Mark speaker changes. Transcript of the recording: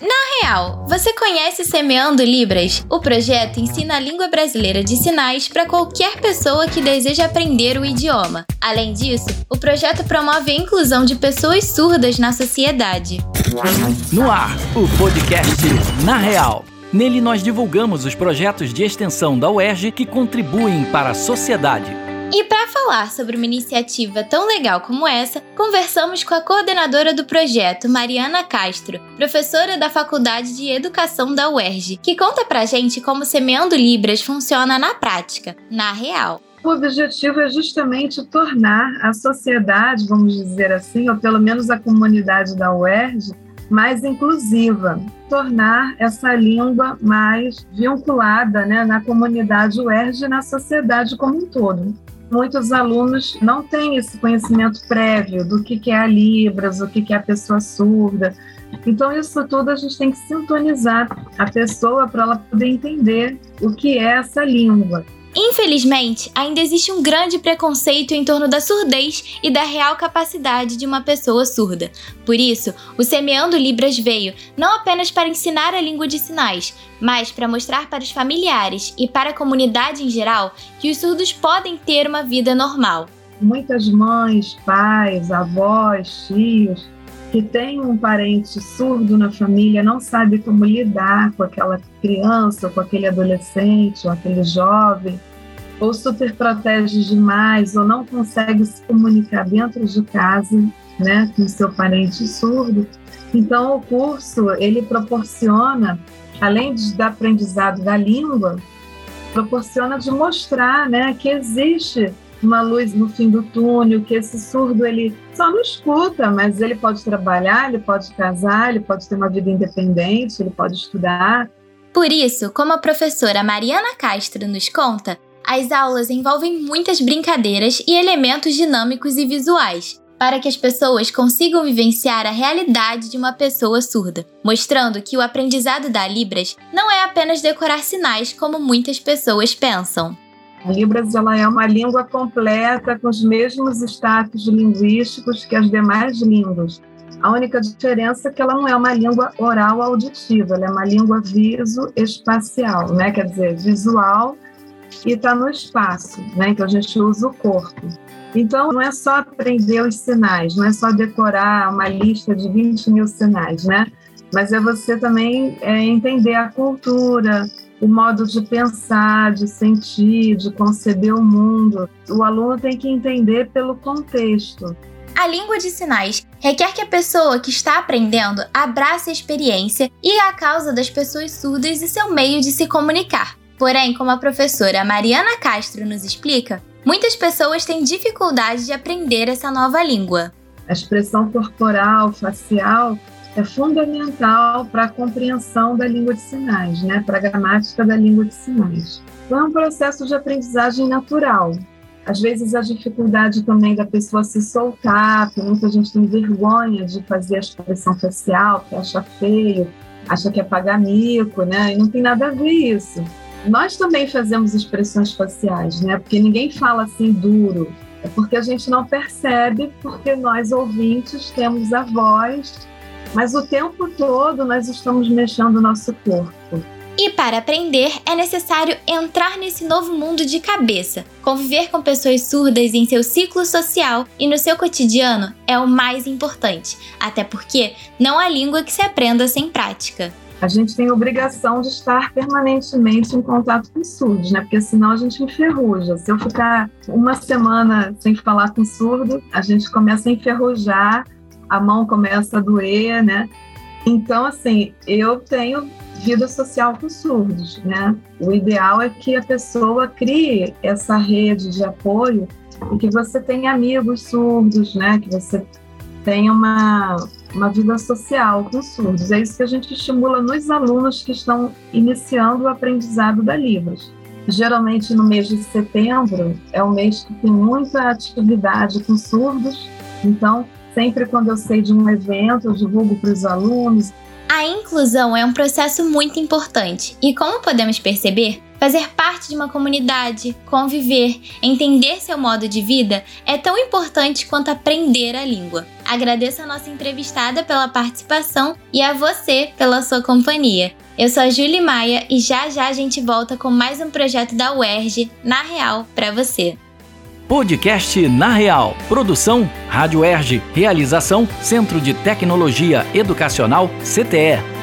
Speaker 1: Na real, você conhece Semeando Libras? O projeto ensina a língua brasileira de sinais para qualquer pessoa que deseja aprender o idioma. Além disso, o projeto promove a inclusão de pessoas surdas na sociedade.
Speaker 2: No ar, o podcast Na Real. Nele nós divulgamos os projetos de extensão da UERJ que contribuem para a sociedade.
Speaker 1: E para falar sobre uma iniciativa tão legal como essa, conversamos com a coordenadora do projeto, Mariana Castro, professora da Faculdade de Educação da UERJ, que conta pra gente como Semeando Libras funciona na prática, na real.
Speaker 3: O objetivo é justamente tornar a sociedade, vamos dizer assim, ou pelo menos a comunidade da UERJ, mais inclusiva, tornar essa língua mais vinculada né, na comunidade UERJ e na sociedade como um todo. Muitos alunos não têm esse conhecimento prévio do que é a Libras, o que é a pessoa surda. Então, isso tudo a gente tem que sintonizar a pessoa para ela poder entender o que é essa língua.
Speaker 1: Infelizmente, ainda existe um grande preconceito em torno da surdez e da real capacidade de uma pessoa surda. Por isso, o Semeando Libras veio não apenas para ensinar a língua de sinais, mas para mostrar para os familiares e para a comunidade em geral que os surdos podem ter uma vida normal.
Speaker 3: Muitas mães, pais, avós, tios que têm um parente surdo na família não sabe como lidar com aquela criança, ou com aquele adolescente, ou aquele jovem, ou super protege demais, ou não consegue se comunicar dentro de casa, né, com seu parente surdo. Então, o curso ele proporciona, além de, do aprendizado da língua, proporciona de mostrar, né, que existe uma luz no fim do túnel, que esse surdo ele só não escuta, mas ele pode trabalhar, ele pode casar, ele pode ter uma vida independente, ele pode estudar.
Speaker 1: Por isso, como a professora Mariana Castro nos conta, as aulas envolvem muitas brincadeiras e elementos dinâmicos e visuais, para que as pessoas consigam vivenciar a realidade de uma pessoa surda, mostrando que o aprendizado da Libras não é apenas decorar sinais como muitas pessoas pensam.
Speaker 3: Libras ela é uma língua completa com os mesmos status linguísticos que as demais línguas. A única diferença é que ela não é uma língua oral auditiva, ela é uma língua viso-espacial, né? quer dizer, visual e está no espaço, né? então a gente usa o corpo. Então, não é só aprender os sinais, não é só decorar uma lista de 20 mil sinais, né? Mas é você também é, entender a cultura, o modo de pensar, de sentir, de conceber o mundo. O aluno tem que entender pelo contexto.
Speaker 1: A língua de sinais requer que a pessoa que está aprendendo abrace a experiência e a causa das pessoas surdas e seu meio de se comunicar. Porém, como a professora Mariana Castro nos explica, muitas pessoas têm dificuldade de aprender essa nova língua.
Speaker 3: A expressão corporal, facial, é fundamental para a compreensão da língua de sinais, né? para a gramática da língua de sinais. Então, é um processo de aprendizagem natural. Às vezes, a dificuldade também da pessoa se soltar, porque muita gente tem vergonha de fazer a expressão facial, porque acha feio, acha que é pagar mico, né? E não tem nada a ver isso. Nós também fazemos expressões faciais, né? Porque ninguém fala assim duro. É porque a gente não percebe, porque nós ouvintes temos a voz mas o tempo todo nós estamos mexendo o nosso corpo.
Speaker 1: E para aprender é necessário entrar nesse novo mundo de cabeça. Conviver com pessoas surdas em seu ciclo social e no seu cotidiano é o mais importante, até porque não há língua que se aprenda sem prática.
Speaker 3: A gente tem obrigação de estar permanentemente em contato com surdos, né? Porque senão a gente enferruja. Se eu ficar uma semana sem falar com surdo, a gente começa a enferrujar a mão começa a doer, né? Então, assim, eu tenho vida social com surdos, né? O ideal é que a pessoa crie essa rede de apoio e que você tenha amigos surdos, né? Que você tenha uma, uma vida social com surdos. É isso que a gente estimula nos alunos que estão iniciando o aprendizado da Libras. Geralmente no mês de setembro é um mês que tem muita atividade com surdos, então Sempre quando eu sei de um evento, eu divulgo para os alunos.
Speaker 1: A inclusão é um processo muito importante e, como podemos perceber, Fazer parte de uma comunidade, conviver, entender seu modo de vida é tão importante quanto aprender a língua. Agradeço a nossa entrevistada pela participação e a você pela sua companhia. Eu sou a Julie Maia e já já a gente volta com mais um projeto da UERJ, na real, para você.
Speaker 2: Podcast Na Real. Produção Rádio Erge. Realização Centro de Tecnologia Educacional CTE.